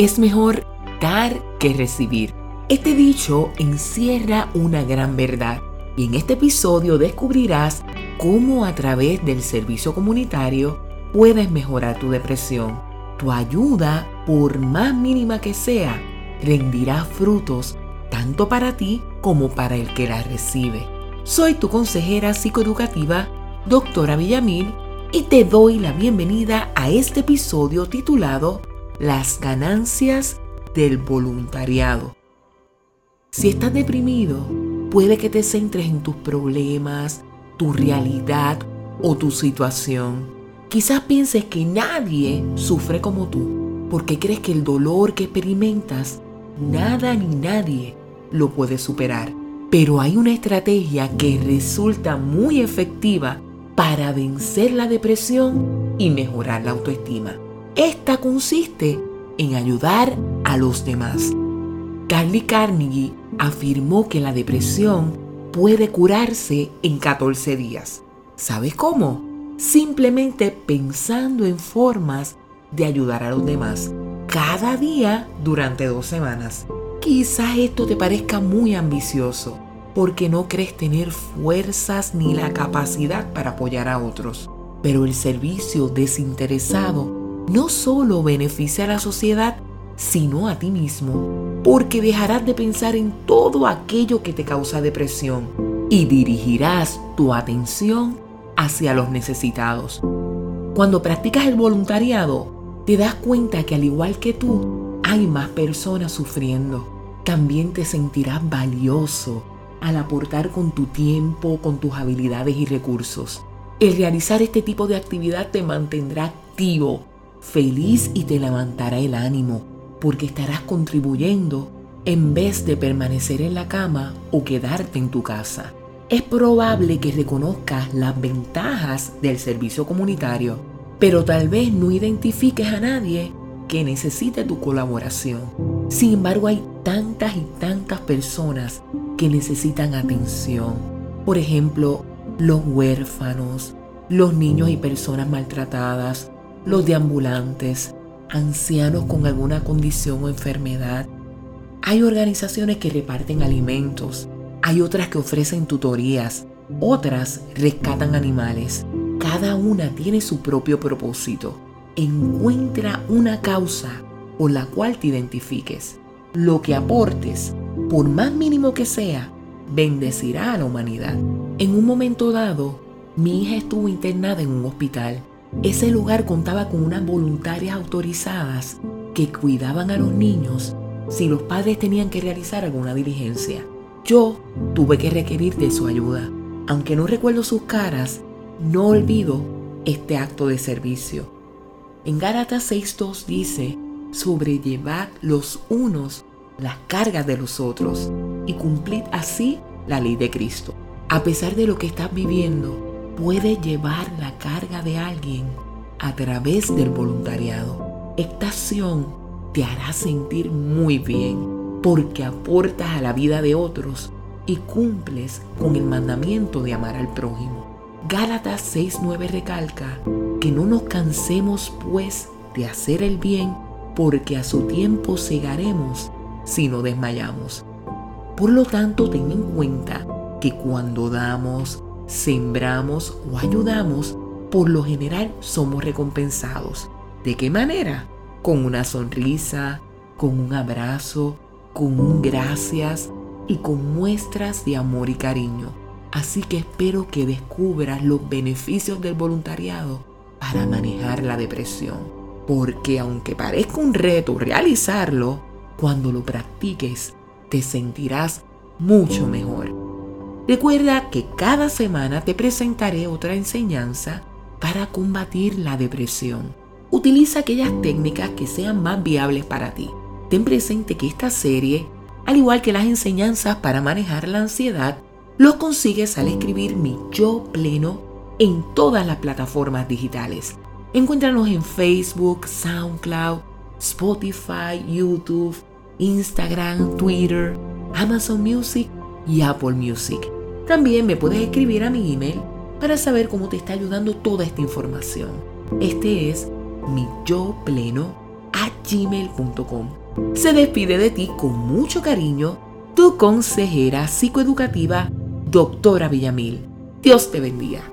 es mejor dar que recibir. Este dicho encierra una gran verdad y en este episodio descubrirás cómo a través del servicio comunitario puedes mejorar tu depresión. Tu ayuda, por más mínima que sea, rendirá frutos tanto para ti como para el que la recibe. Soy tu consejera psicoeducativa, doctora Villamil, y te doy la bienvenida a este episodio titulado Las ganancias del voluntariado. Si estás deprimido, puede que te centres en tus problemas, tu realidad o tu situación. Quizás pienses que nadie sufre como tú, porque crees que el dolor que experimentas, nada ni nadie lo puede superar. Pero hay una estrategia que resulta muy efectiva para vencer la depresión y mejorar la autoestima. Esta consiste en ayudar a los demás. Carly Carnegie afirmó que la depresión puede curarse en 14 días. ¿Sabes cómo? Simplemente pensando en formas de ayudar a los demás cada día durante dos semanas. Quizás esto te parezca muy ambicioso porque no crees tener fuerzas ni la capacidad para apoyar a otros. Pero el servicio desinteresado no solo beneficia a la sociedad, sino a ti mismo, porque dejarás de pensar en todo aquello que te causa depresión y dirigirás tu atención hacia los necesitados. Cuando practicas el voluntariado, te das cuenta que al igual que tú, hay más personas sufriendo. También te sentirás valioso al aportar con tu tiempo, con tus habilidades y recursos. El realizar este tipo de actividad te mantendrá activo, feliz y te levantará el ánimo, porque estarás contribuyendo en vez de permanecer en la cama o quedarte en tu casa. Es probable que reconozcas las ventajas del servicio comunitario, pero tal vez no identifiques a nadie que necesite tu colaboración. Sin embargo, hay tantas y tantas personas que necesitan atención. Por ejemplo, los huérfanos, los niños y personas maltratadas, los deambulantes, ancianos con alguna condición o enfermedad. Hay organizaciones que reparten alimentos, hay otras que ofrecen tutorías, otras rescatan animales. Cada una tiene su propio propósito. Encuentra una causa por la cual te identifiques. Lo que aportes por más mínimo que sea, bendecirá a la humanidad. En un momento dado, mi hija estuvo internada en un hospital. Ese lugar contaba con unas voluntarias autorizadas que cuidaban a los niños si los padres tenían que realizar alguna diligencia. Yo tuve que requerir de su ayuda. Aunque no recuerdo sus caras, no olvido este acto de servicio. En Gálatas 6.2 dice, sobrellevad los unos las cargas de los otros y cumplid así la ley de Cristo. A pesar de lo que estás viviendo, puedes llevar la carga de alguien a través del voluntariado. Esta acción te hará sentir muy bien porque aportas a la vida de otros y cumples con el mandamiento de amar al prójimo. Gálatas 6:9 recalca que no nos cansemos pues de hacer el bien porque a su tiempo segaremos si no desmayamos. Por lo tanto, ten en cuenta que cuando damos, sembramos o ayudamos, por lo general somos recompensados. ¿De qué manera? Con una sonrisa, con un abrazo, con un gracias y con muestras de amor y cariño. Así que espero que descubras los beneficios del voluntariado para manejar la depresión. Porque aunque parezca un reto realizarlo, cuando lo practiques, te sentirás mucho mejor. Recuerda que cada semana te presentaré otra enseñanza para combatir la depresión. Utiliza aquellas técnicas que sean más viables para ti. Ten presente que esta serie, al igual que las enseñanzas para manejar la ansiedad, los consigues al escribir mi yo pleno en todas las plataformas digitales. Encuéntranos en Facebook, SoundCloud, Spotify, YouTube, Instagram, Twitter, Amazon Music y Apple Music. También me puedes escribir a mi email para saber cómo te está ayudando toda esta información. Este es mi yo pleno a gmail.com. Se despide de ti con mucho cariño tu consejera psicoeducativa, doctora Villamil. Dios te bendiga.